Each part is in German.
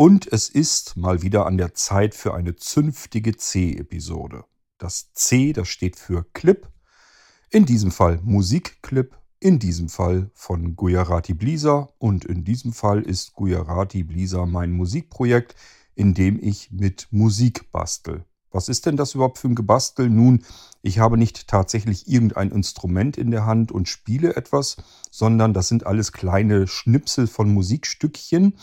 Und es ist mal wieder an der Zeit für eine zünftige C-Episode. Das C, das steht für Clip. In diesem Fall Musikclip. In diesem Fall von Gujarati Blisa. Und in diesem Fall ist Gujarati Blisa mein Musikprojekt, in dem ich mit Musik bastel. Was ist denn das überhaupt für ein Gebastel? Nun, ich habe nicht tatsächlich irgendein Instrument in der Hand und spiele etwas, sondern das sind alles kleine Schnipsel von Musikstückchen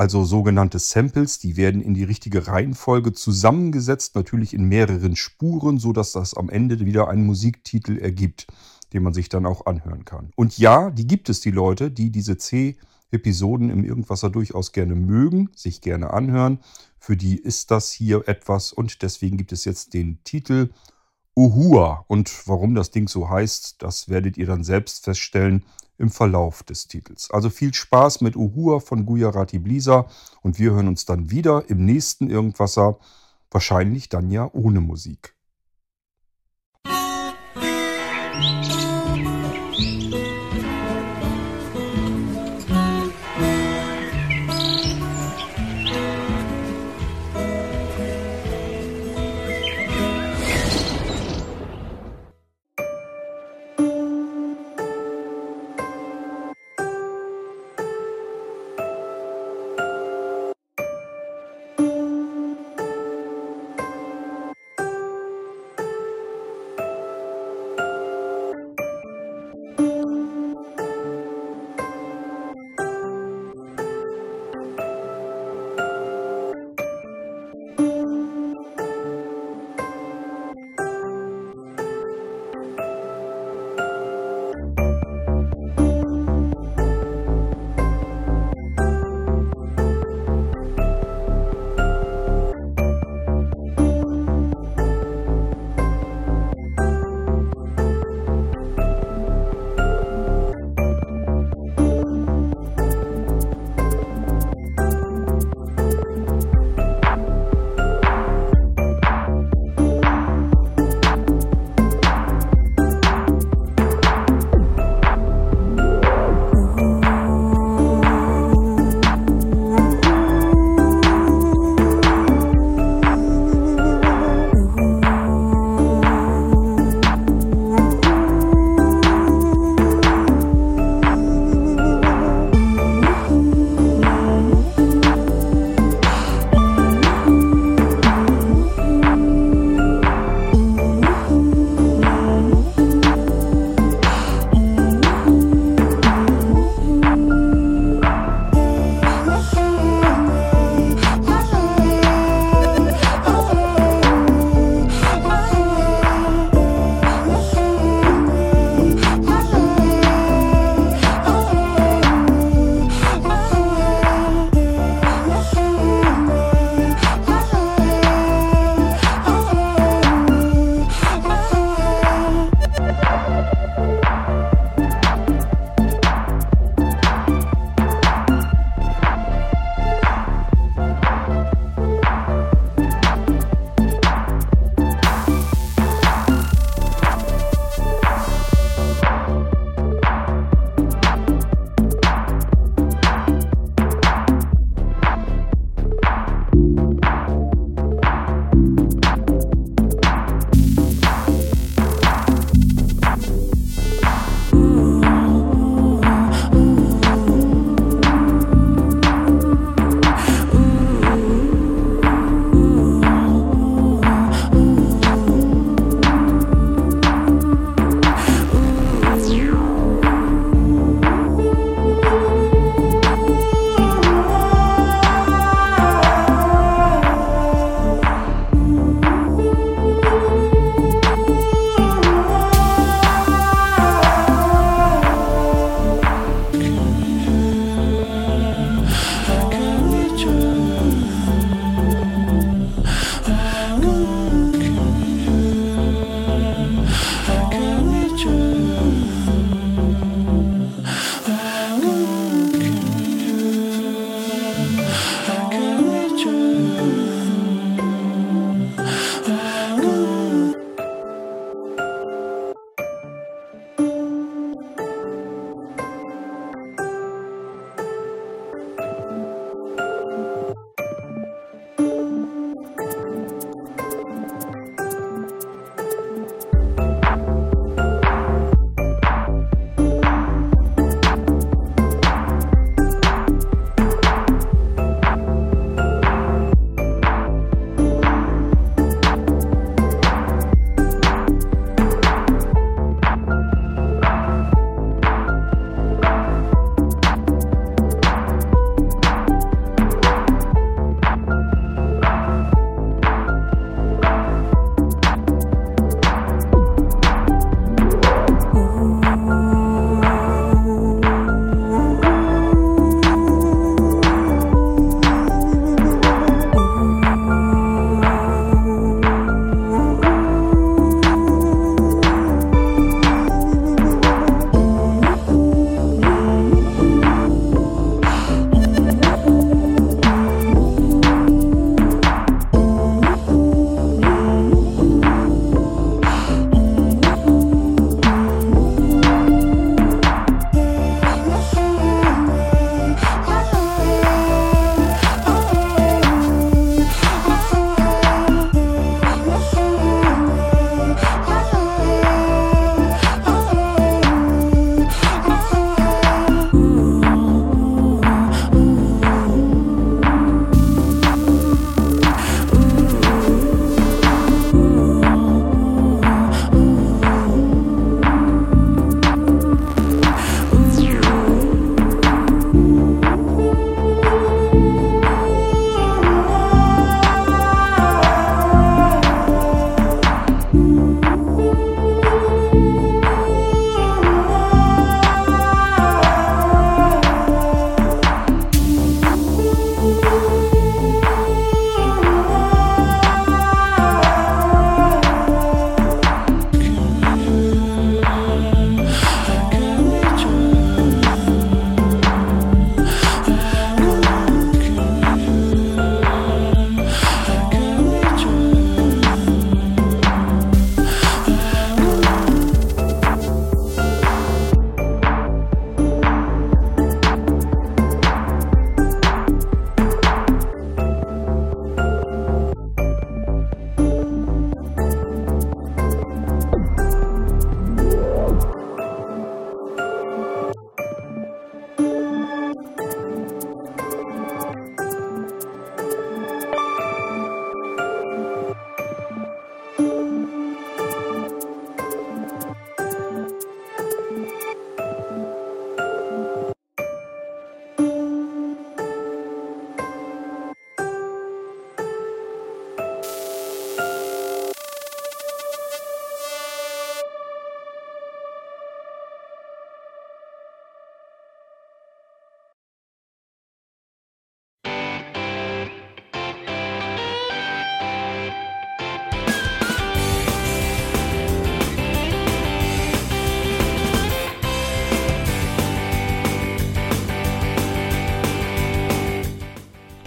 also sogenannte Samples, die werden in die richtige Reihenfolge zusammengesetzt, natürlich in mehreren Spuren, so dass das am Ende wieder einen Musiktitel ergibt, den man sich dann auch anhören kann. Und ja, die gibt es die Leute, die diese C-Episoden im Irgendwasser durchaus gerne mögen, sich gerne anhören. Für die ist das hier etwas und deswegen gibt es jetzt den Titel Uhua. Und warum das Ding so heißt, das werdet ihr dann selbst feststellen, im Verlauf des Titels. Also viel Spaß mit Uhua von Gujarati Blisa und wir hören uns dann wieder im nächsten Irgendwasser, wahrscheinlich dann ja ohne Musik.